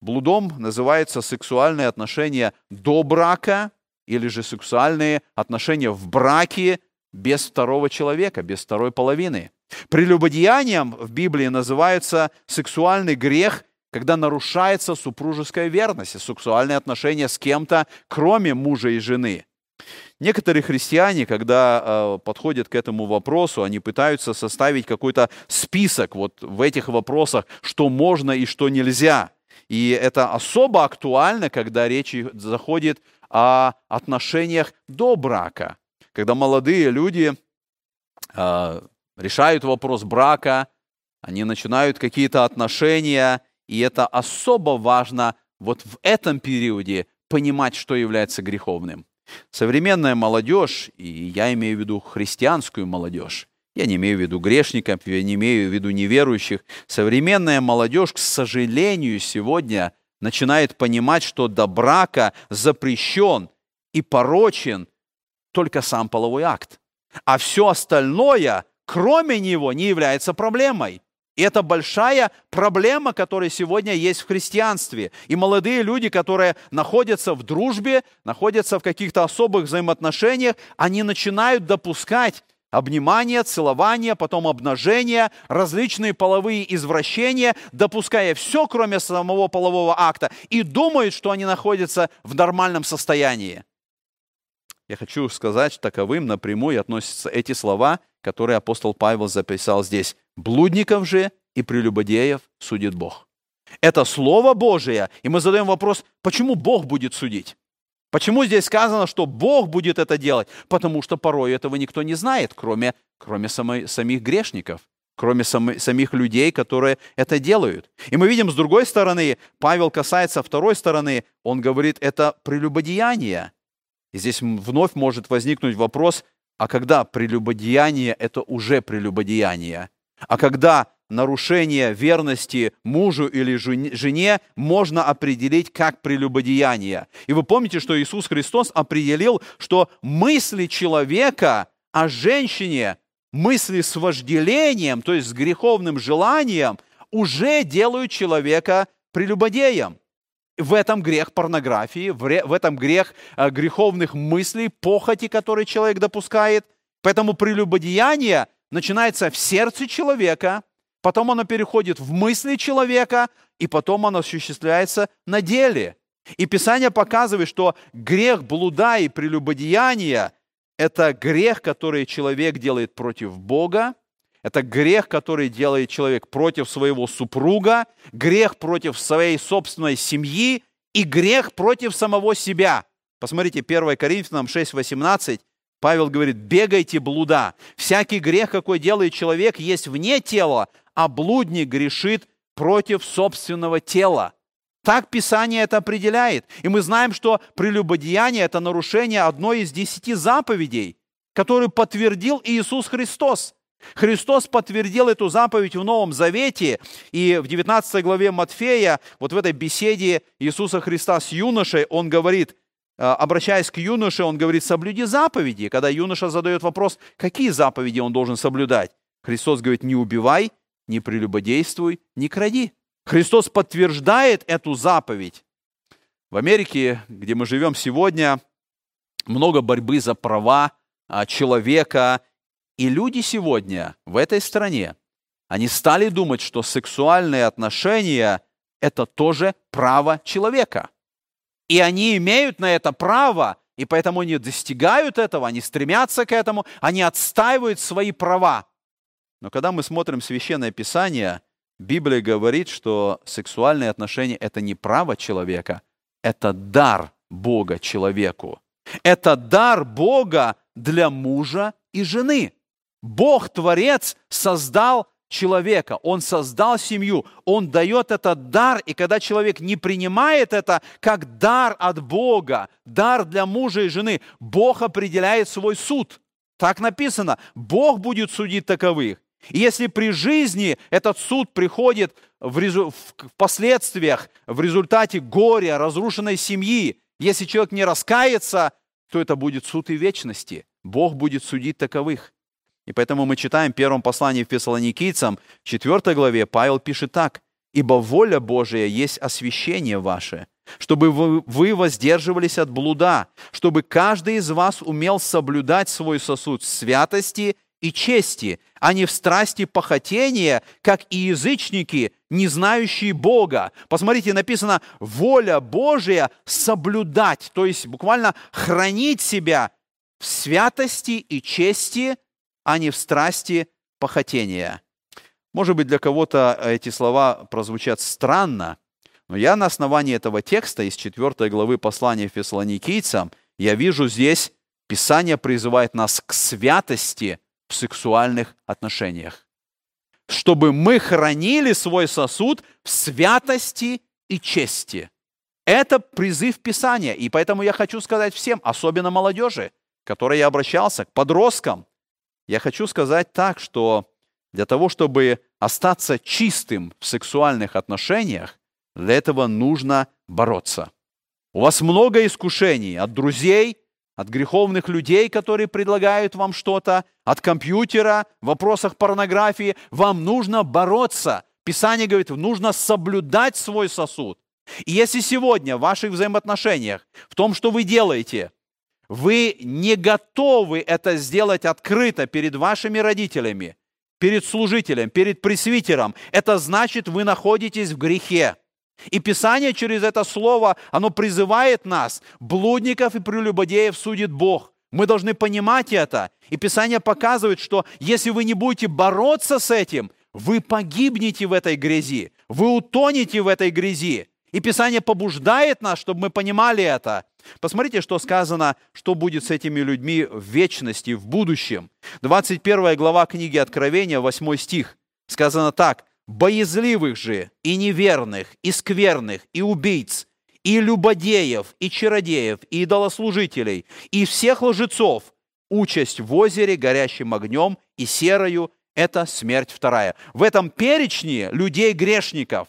Блудом называется сексуальные отношения до брака или же сексуальные отношения в браке без второго человека, без второй половины. Прелюбодеянием в Библии называется сексуальный грех – когда нарушается супружеская верность и сексуальные отношения с кем-то, кроме мужа и жены. Некоторые христиане, когда э, подходят к этому вопросу, они пытаются составить какой-то список вот в этих вопросах, что можно и что нельзя. И это особо актуально, когда речь заходит о отношениях до брака. Когда молодые люди э, решают вопрос брака, они начинают какие-то отношения, и это особо важно вот в этом периоде понимать, что является греховным. Современная молодежь, и я имею в виду христианскую молодежь, я не имею в виду грешников, я не имею в виду неверующих. Современная молодежь, к сожалению, сегодня начинает понимать, что до брака запрещен и порочен только сам половой акт. А все остальное, кроме него, не является проблемой. И это большая проблема, которая сегодня есть в христианстве. И молодые люди, которые находятся в дружбе, находятся в каких-то особых взаимоотношениях, они начинают допускать обнимание, целование, потом обнажение, различные половые извращения, допуская все, кроме самого полового акта, и думают, что они находятся в нормальном состоянии. Я хочу сказать, что таковым напрямую относятся эти слова, которые апостол Павел записал здесь. Блудников же и прелюбодеев судит Бог. Это Слово Божие, и мы задаем вопрос, почему Бог будет судить? Почему здесь сказано, что Бог будет это делать? Потому что порой этого никто не знает, кроме, кроме самой, самих грешников, кроме сам, самих людей, которые это делают. И мы видим, с другой стороны, Павел касается второй стороны, он говорит, это прелюбодеяние. И здесь вновь может возникнуть вопрос, А когда прелюбодеяние – это уже прелюбодеяние. А когда нарушение верности мужу или жене можно определить как прелюбодеяние. И вы помните, что Иисус Христос определил, что мысли человека о женщине, мысли с вожделением, то есть с греховным желанием, уже делают человека прелюбодеем. В этом грех порнографии, в этом грех э, греховных мыслей, похоти, которые человек допускает. Поэтому прелюбодеяние начинается в сердце человека, потом оно переходит в мысли человека, и потом оно осуществляется на деле. И Писание показывает, что грех блуда и прелюбодеяния – это грех, который человек делает против Бога, это грех, который делает человек против своего супруга, грех против своей собственной семьи и грех против самого себя. Посмотрите, 1 Коринфянам 6:18 Павел говорит, бегайте блуда. Всякий грех, какой делает человек, есть вне тела, а блудник грешит против собственного тела. Так Писание это определяет. И мы знаем, что прелюбодеяние – это нарушение одной из десяти заповедей, которую подтвердил Иисус Христос. Христос подтвердил эту заповедь в Новом Завете, и в 19 главе Матфея, вот в этой беседе Иисуса Христа с юношей, он говорит, э, обращаясь к юноше, он говорит, соблюди заповеди. Когда юноша задает вопрос, какие заповеди он должен соблюдать, Христос говорит, не убивай, не прелюбодействуй, не кради. Христос подтверждает эту заповедь. В Америке, где мы живем сегодня, много борьбы за права а, человека и люди сегодня в этой стране, они стали думать, что сексуальные отношения – это тоже право человека. И они имеют на это право, и поэтому они достигают этого, они стремятся к этому, они отстаивают свои права. Но когда мы смотрим Священное Писание, Библия говорит, что сексуальные отношения – это не право человека, это дар Бога человеку. Это дар Бога для мужа и жены. Бог, Творец, создал человека, Он создал семью, Он дает этот дар, и когда человек не принимает это как дар от Бога, дар для мужа и жены, Бог определяет свой суд. Так написано, Бог будет судить таковых. И если при жизни этот суд приходит в, резу... в последствиях, в результате горя, разрушенной семьи, если человек не раскается, то это будет суд и вечности. Бог будет судить таковых. И поэтому мы читаем в первом послании в Фессалоникийцам, 4 главе, Павел пишет так. «Ибо воля Божия есть освящение ваше, чтобы вы воздерживались от блуда, чтобы каждый из вас умел соблюдать свой сосуд святости и чести, а не в страсти похотения, как и язычники, не знающие Бога. Посмотрите, написано «воля Божия соблюдать», то есть буквально хранить себя в святости и чести – а не в страсти похотения. Может быть, для кого-то эти слова прозвучат странно, но я на основании этого текста из 4 главы послания Фессалоникийцам, я вижу здесь, Писание призывает нас к святости в сексуальных отношениях. Чтобы мы хранили свой сосуд в святости и чести. Это призыв Писания. И поэтому я хочу сказать всем, особенно молодежи, к которой я обращался, к подросткам, я хочу сказать так, что для того, чтобы остаться чистым в сексуальных отношениях, для этого нужно бороться. У вас много искушений от друзей, от греховных людей, которые предлагают вам что-то, от компьютера, в вопросах порнографии. Вам нужно бороться. Писание говорит, нужно соблюдать свой сосуд. И если сегодня в ваших взаимоотношениях, в том, что вы делаете, вы не готовы это сделать открыто перед вашими родителями, перед служителем, перед пресвитером, это значит, вы находитесь в грехе. И Писание через это слово, оно призывает нас, блудников и прелюбодеев судит Бог. Мы должны понимать это. И Писание показывает, что если вы не будете бороться с этим, вы погибнете в этой грязи, вы утонете в этой грязи. И Писание побуждает нас, чтобы мы понимали это. Посмотрите, что сказано, что будет с этими людьми в вечности, в будущем. 21 глава книги Откровения, 8 стих. Сказано так. «Боязливых же и неверных, и скверных, и убийц, и любодеев, и чародеев, и идолослужителей, и всех лжецов участь в озере, горящим огнем и серою – это смерть вторая. В этом перечне людей-грешников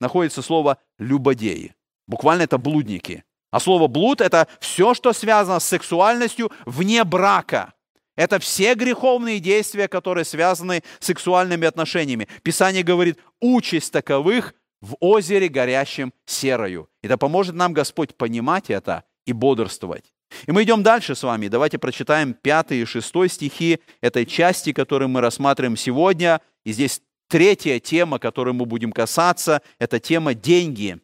находится слово «любодеи». Буквально это блудники. А слово «блуд» – это все, что связано с сексуальностью вне брака. Это все греховные действия, которые связаны с сексуальными отношениями. Писание говорит, участь таковых в озере горящем серою. И да поможет нам Господь понимать это и бодрствовать. И мы идем дальше с вами. Давайте прочитаем 5 и 6 стихи этой части, которую мы рассматриваем сегодня. И здесь третья тема, которой мы будем касаться, это тема деньги.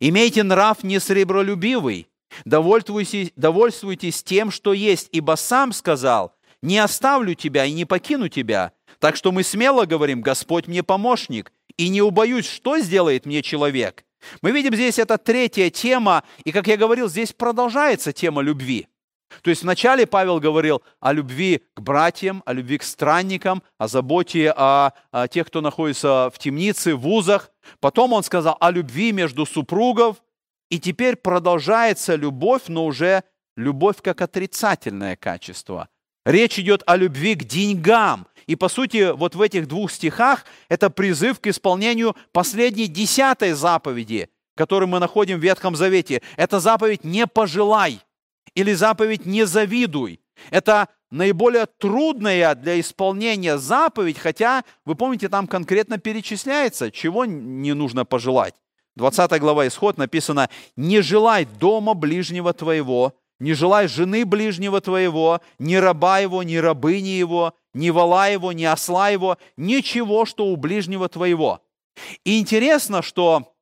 «Имейте нрав не сребролюбивый, довольствуйтесь, довольствуйтесь тем, что есть, ибо сам сказал, не оставлю тебя и не покину тебя. Так что мы смело говорим, Господь мне помощник, и не убоюсь, что сделает мне человек. Мы видим здесь это третья тема, и, как я говорил, здесь продолжается тема любви. То есть вначале Павел говорил о любви к братьям, о любви к странникам, о заботе о, о тех, кто находится в темнице, в вузах. Потом он сказал о любви между супругов. И теперь продолжается любовь, но уже любовь как отрицательное качество. Речь идет о любви к деньгам. И по сути, вот в этих двух стихах это призыв к исполнению последней десятой заповеди, которую мы находим в Ветхом Завете. Это заповедь «не пожелай» или заповедь «не завидуй». Это наиболее трудная для исполнения заповедь, хотя, вы помните, там конкретно перечисляется, чего не нужно пожелать. 20 глава Исход написано «Не желай дома ближнего твоего, не желай жены ближнего твоего, ни раба его, ни рабыни его, ни вала его, ни осла его, ничего, что у ближнего твоего». И интересно, что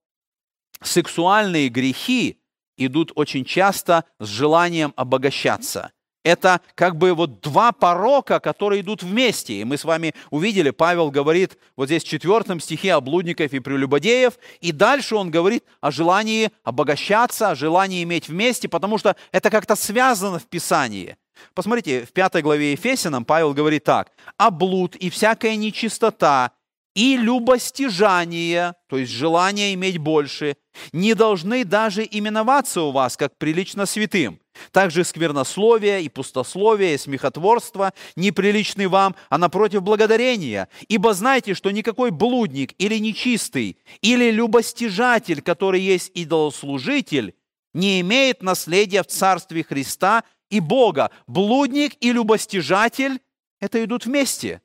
сексуальные грехи идут очень часто с желанием обогащаться. Это как бы вот два порока, которые идут вместе. И мы с вами увидели, Павел говорит вот здесь в четвертом стихе о блудников и прелюбодеев, и дальше он говорит о желании обогащаться, о желании иметь вместе, потому что это как-то связано в Писании. Посмотрите, в пятой главе Ефесянам Павел говорит так. «А блуд и всякая нечистота, и любостяжание, то есть желание иметь больше, не должны даже именоваться у вас, как прилично святым. Также сквернословие и пустословие и смехотворство неприличны вам, а напротив благодарения. Ибо знайте, что никакой блудник или нечистый, или любостяжатель, который есть идолослужитель, не имеет наследия в Царстве Христа и Бога. Блудник и любостяжатель – это идут вместе.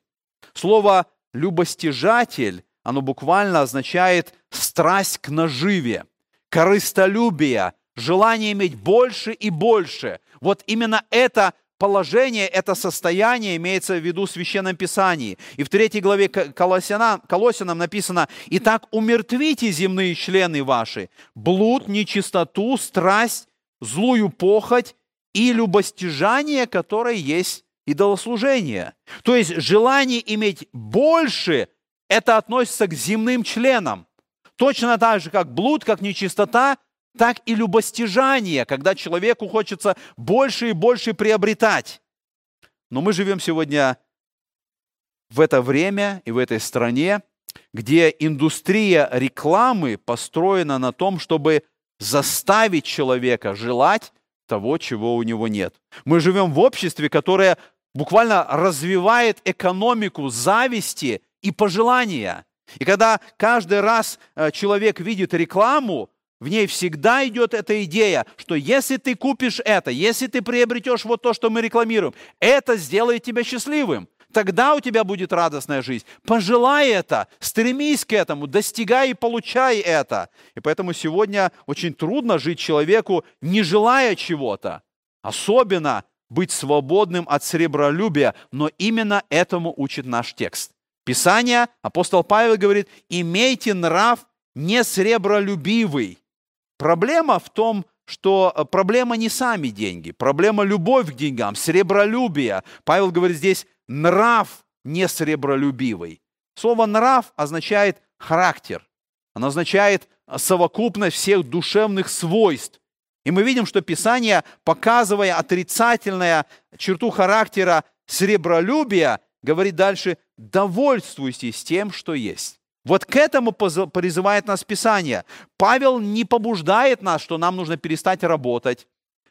Слово любостяжатель, оно буквально означает страсть к наживе, корыстолюбие, желание иметь больше и больше. Вот именно это положение, это состояние имеется в виду в Священном Писании. И в третьей главе Колосянам, Колосянам написано, «Итак, умертвите земные члены ваши, блуд, нечистоту, страсть, злую похоть и любостяжание, которое есть идолослужение. То есть желание иметь больше, это относится к земным членам. Точно так же, как блуд, как нечистота, так и любостяжание, когда человеку хочется больше и больше приобретать. Но мы живем сегодня в это время и в этой стране, где индустрия рекламы построена на том, чтобы заставить человека желать того, чего у него нет. Мы живем в обществе, которое буквально развивает экономику зависти и пожелания. И когда каждый раз э, человек видит рекламу, в ней всегда идет эта идея, что если ты купишь это, если ты приобретешь вот то, что мы рекламируем, это сделает тебя счастливым. Тогда у тебя будет радостная жизнь. Пожелай это, стремись к этому, достигай и получай это. И поэтому сегодня очень трудно жить человеку, не желая чего-то. Особенно быть свободным от сребролюбия, но именно этому учит наш текст. Писание, апостол Павел говорит, имейте нрав не сребролюбивый. Проблема в том, что э, проблема не сами деньги, проблема любовь к деньгам, сребролюбие. Павел говорит здесь нрав не сребролюбивый. Слово нрав означает характер. Оно означает совокупность всех душевных свойств. И мы видим, что Писание, показывая отрицательную черту характера сребролюбия, говорит дальше, довольствуйтесь тем, что есть. Вот к этому призывает нас Писание. Павел не побуждает нас, что нам нужно перестать работать,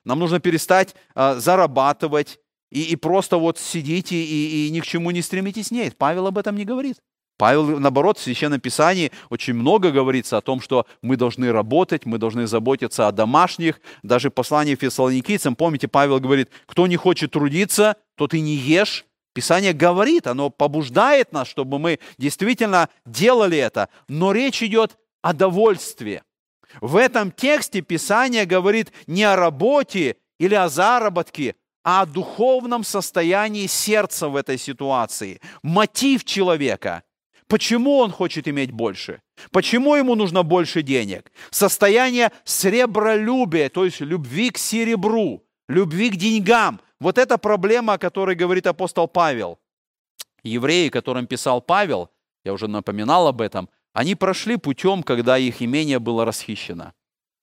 нам нужно перестать э, зарабатывать и, и просто вот сидите и, и ни к чему не стремитесь. Нет, Павел об этом не говорит. Павел, наоборот, в Священном Писании очень много говорится о том, что мы должны работать, мы должны заботиться о домашних. Даже послание фессалоникийцам, помните, Павел говорит, кто не хочет трудиться, тот и не ешь. Писание говорит, оно побуждает нас, чтобы мы действительно делали это. Но речь идет о довольстве. В этом тексте Писание говорит не о работе или о заработке, а о духовном состоянии сердца в этой ситуации. Мотив человека – Почему он хочет иметь больше? Почему ему нужно больше денег? Состояние сребролюбия, то есть любви к серебру, любви к деньгам. Вот эта проблема, о которой говорит апостол Павел. Евреи, которым писал Павел, я уже напоминал об этом, они прошли путем, когда их имение было расхищено.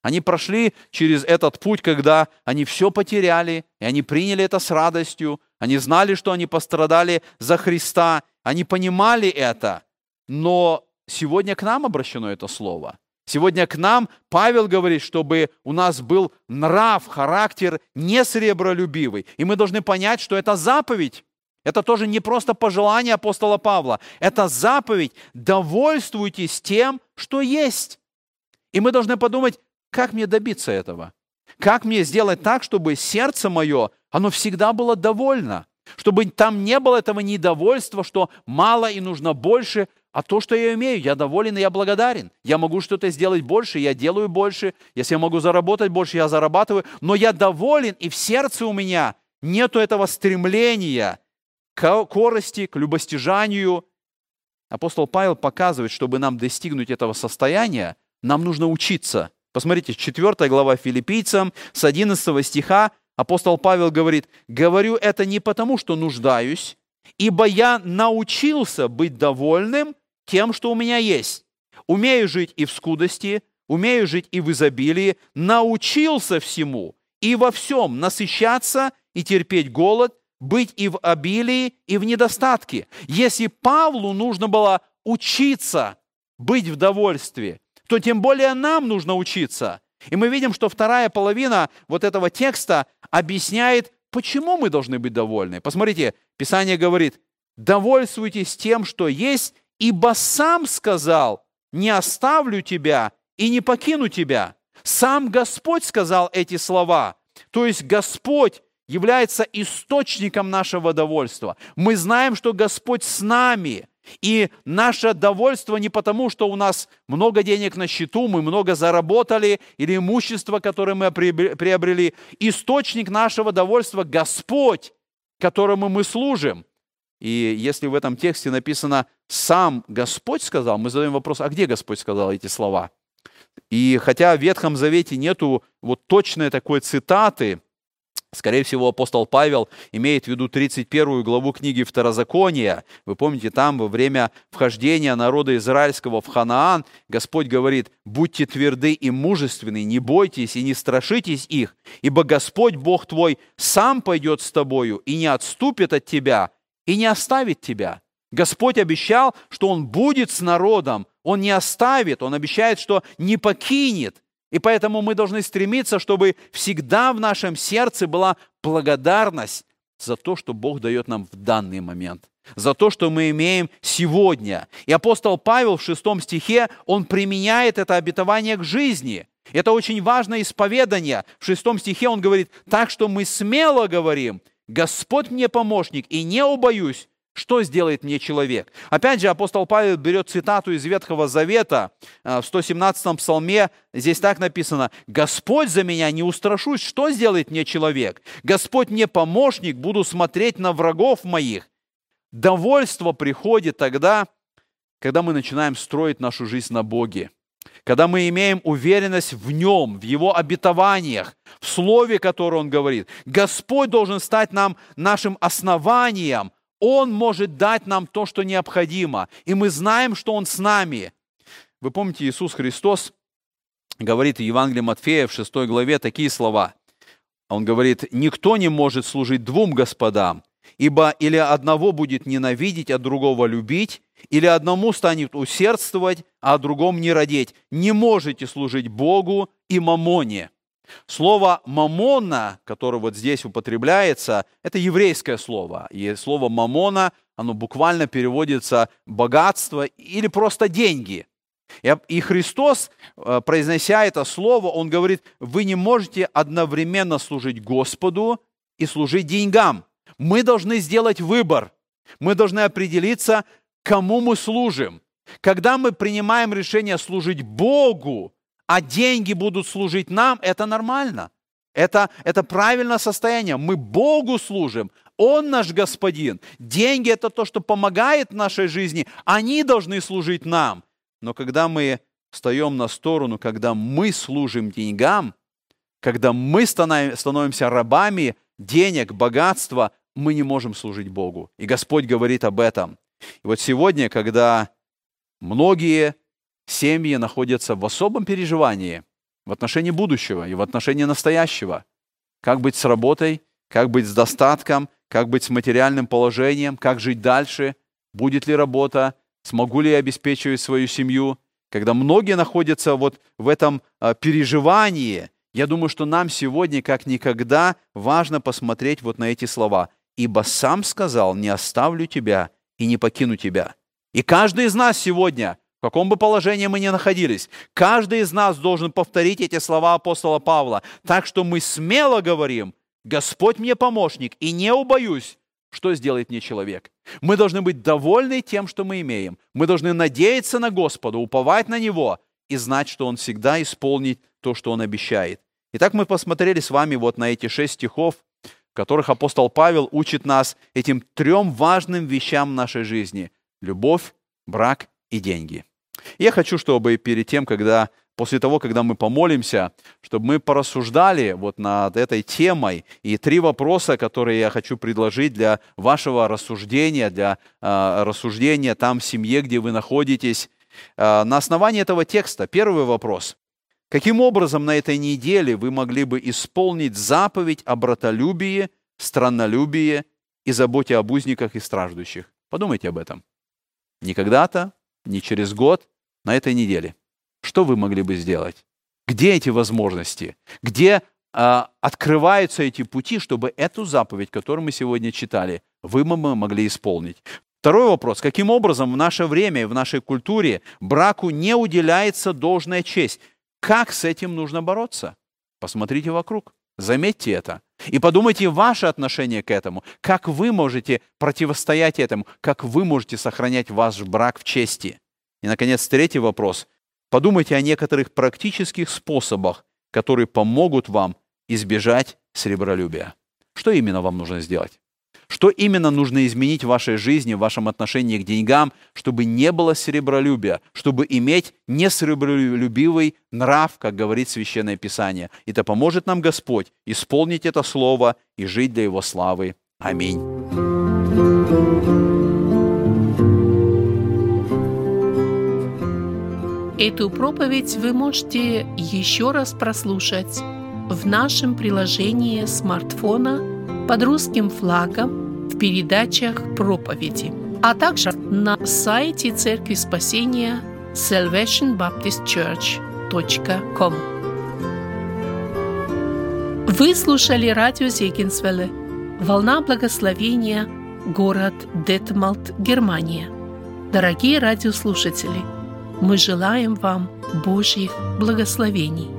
Они прошли через этот путь, когда они все потеряли, и они приняли это с радостью. Они знали, что они пострадали за Христа. Они понимали это. Но сегодня к нам обращено это слово. Сегодня к нам Павел говорит, чтобы у нас был нрав, характер не сребролюбивый. И мы должны понять, что это заповедь. Это тоже не просто пожелание апостола Павла. Это заповедь. Довольствуйтесь тем, что есть. И мы должны подумать, как мне добиться этого? Как мне сделать так, чтобы сердце мое, оно всегда было довольно? Чтобы там не было этого недовольства, что мало и нужно больше, а то, что я имею, я доволен и я благодарен. Я могу что-то сделать больше, я делаю больше. Если я могу заработать больше, я зарабатываю. Но я доволен, и в сердце у меня нету этого стремления к корости, к любостяжанию. Апостол Павел показывает, чтобы нам достигнуть этого состояния, нам нужно учиться. Посмотрите, 4 глава филиппийцам с 11 стиха апостол Павел говорит, «Говорю это не потому, что нуждаюсь, ибо я научился быть довольным тем, что у меня есть. Умею жить и в скудости, умею жить и в изобилии, научился всему и во всем насыщаться и терпеть голод, быть и в обилии, и в недостатке. Если Павлу нужно было учиться быть в довольстве, то тем более нам нужно учиться. И мы видим, что вторая половина вот этого текста объясняет, почему мы должны быть довольны. Посмотрите, Писание говорит, довольствуйтесь тем, что есть, ибо сам сказал, не оставлю тебя и не покину тебя. Сам Господь сказал эти слова. То есть Господь является источником нашего довольства. Мы знаем, что Господь с нами. И наше довольство не потому, что у нас много денег на счету, мы много заработали, или имущество, которое мы приобрели. Источник нашего довольства – Господь, которому мы служим. И если в этом тексте написано «сам Господь сказал», мы задаем вопрос, а где Господь сказал эти слова? И хотя в Ветхом Завете нету вот точной такой цитаты, Скорее всего, апостол Павел имеет в виду 31 главу книги Второзакония. Вы помните, там во время вхождения народа израильского в Ханаан Господь говорит, «Будьте тверды и мужественны, не бойтесь и не страшитесь их, ибо Господь Бог твой сам пойдет с тобою и не отступит от тебя, и не оставит тебя. Господь обещал, что Он будет с народом, Он не оставит, Он обещает, что не покинет. И поэтому мы должны стремиться, чтобы всегда в нашем сердце была благодарность за то, что Бог дает нам в данный момент, за то, что мы имеем сегодня. И апостол Павел в шестом стихе, он применяет это обетование к жизни. Это очень важное исповедание. В шестом стихе он говорит, так что мы смело говорим – Господь мне помощник, и не убоюсь, что сделает мне человек? Опять же, апостол Павел берет цитату из Ветхого Завета э, в 117-м псалме. Здесь так написано. «Господь за меня, не устрашусь, что сделает мне человек? Господь мне помощник, буду смотреть на врагов моих». Довольство приходит тогда, когда мы начинаем строить нашу жизнь на Боге когда мы имеем уверенность в Нем, в Его обетованиях, в Слове, которое Он говорит. Господь должен стать нам нашим основанием. Он может дать нам то, что необходимо. И мы знаем, что Он с нами. Вы помните, Иисус Христос говорит в Евангелии Матфея в 6 главе такие слова. Он говорит, «Никто не может служить двум господам, ибо или одного будет ненавидеть, а другого любить, или одному станет усердствовать, а другому не родить. Не можете служить Богу и мамоне. Слово «мамона», которое вот здесь употребляется, это еврейское слово. И слово «мамона», оно буквально переводится «богатство» или просто «деньги». И Христос, э, произнося это слово, Он говорит, вы не можете одновременно служить Господу и служить деньгам. Мы должны сделать выбор. Мы должны определиться, кому мы служим. Когда мы принимаем решение служить Богу, а деньги будут служить нам, это нормально. Это, это правильное состояние. Мы Богу служим, Он наш Господин. Деньги – это то, что помогает нашей жизни. Они должны служить нам. Но когда мы встаем на сторону, когда мы служим деньгам, когда мы становимся рабами денег, богатства, мы не можем служить Богу. И Господь говорит об этом. И вот сегодня, когда многие семьи находятся в особом переживании в отношении будущего и в отношении настоящего, как быть с работой, как быть с достатком, как быть с материальным положением, как жить дальше, будет ли работа, смогу ли я обеспечивать свою семью. Когда многие находятся вот в этом а, переживании, я думаю, что нам сегодня, как никогда, важно посмотреть вот на эти слова. «Ибо сам сказал, не оставлю тебя и не покину тебя». И каждый из нас сегодня, в каком бы положении мы ни находились, каждый из нас должен повторить эти слова апостола Павла, так что мы смело говорим, «Господь мне помощник, и не убоюсь, что сделает мне человек? Мы должны быть довольны тем, что мы имеем. Мы должны надеяться на Господа, уповать на Него и знать, что Он всегда исполнит то, что Он обещает. Итак, мы посмотрели с вами вот на эти шесть стихов, в которых апостол Павел учит нас этим трем важным вещам нашей жизни – любовь, брак и деньги. Я хочу, чтобы перед тем, когда после того, когда мы помолимся, чтобы мы порассуждали вот над этой темой. И три вопроса, которые я хочу предложить для вашего рассуждения, для э, рассуждения там в семье, где вы находитесь. Э, на основании этого текста первый вопрос. Каким образом на этой неделе вы могли бы исполнить заповедь о братолюбии, страннолюбии и заботе об узниках и страждущих? Подумайте об этом. Не когда-то, не через год, на этой неделе – что вы могли бы сделать? Где эти возможности? Где э, открываются эти пути, чтобы эту заповедь, которую мы сегодня читали, вы могли исполнить? Второй вопрос. Каким образом в наше время и в нашей культуре браку не уделяется должная честь? Как с этим нужно бороться? Посмотрите вокруг. Заметьте это. И подумайте ваше отношение к этому. Как вы можете противостоять этому? Как вы можете сохранять ваш брак в чести? И, наконец, третий вопрос. Подумайте о некоторых практических способах, которые помогут вам избежать сребролюбия. Что именно вам нужно сделать? Что именно нужно изменить в вашей жизни, в вашем отношении к деньгам, чтобы не было серебролюбия, чтобы иметь несребролюбивый нрав, как говорит Священное Писание. И это поможет нам Господь исполнить это слово и жить для Его славы. Аминь. Эту проповедь вы можете еще раз прослушать в нашем приложении смартфона под русским флагом в передачах проповеди, а также на сайте Церкви Спасения salvationbaptistchurch.com. Вы слушали радио Зегенсвелле «Волна благословения», город Детмалт, Германия. Дорогие радиослушатели – мы желаем вам Божьих благословений.